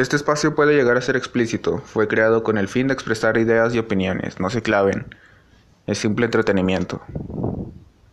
Este espacio puede llegar a ser explícito, fue creado con el fin de expresar ideas y opiniones, no se claven, es simple entretenimiento.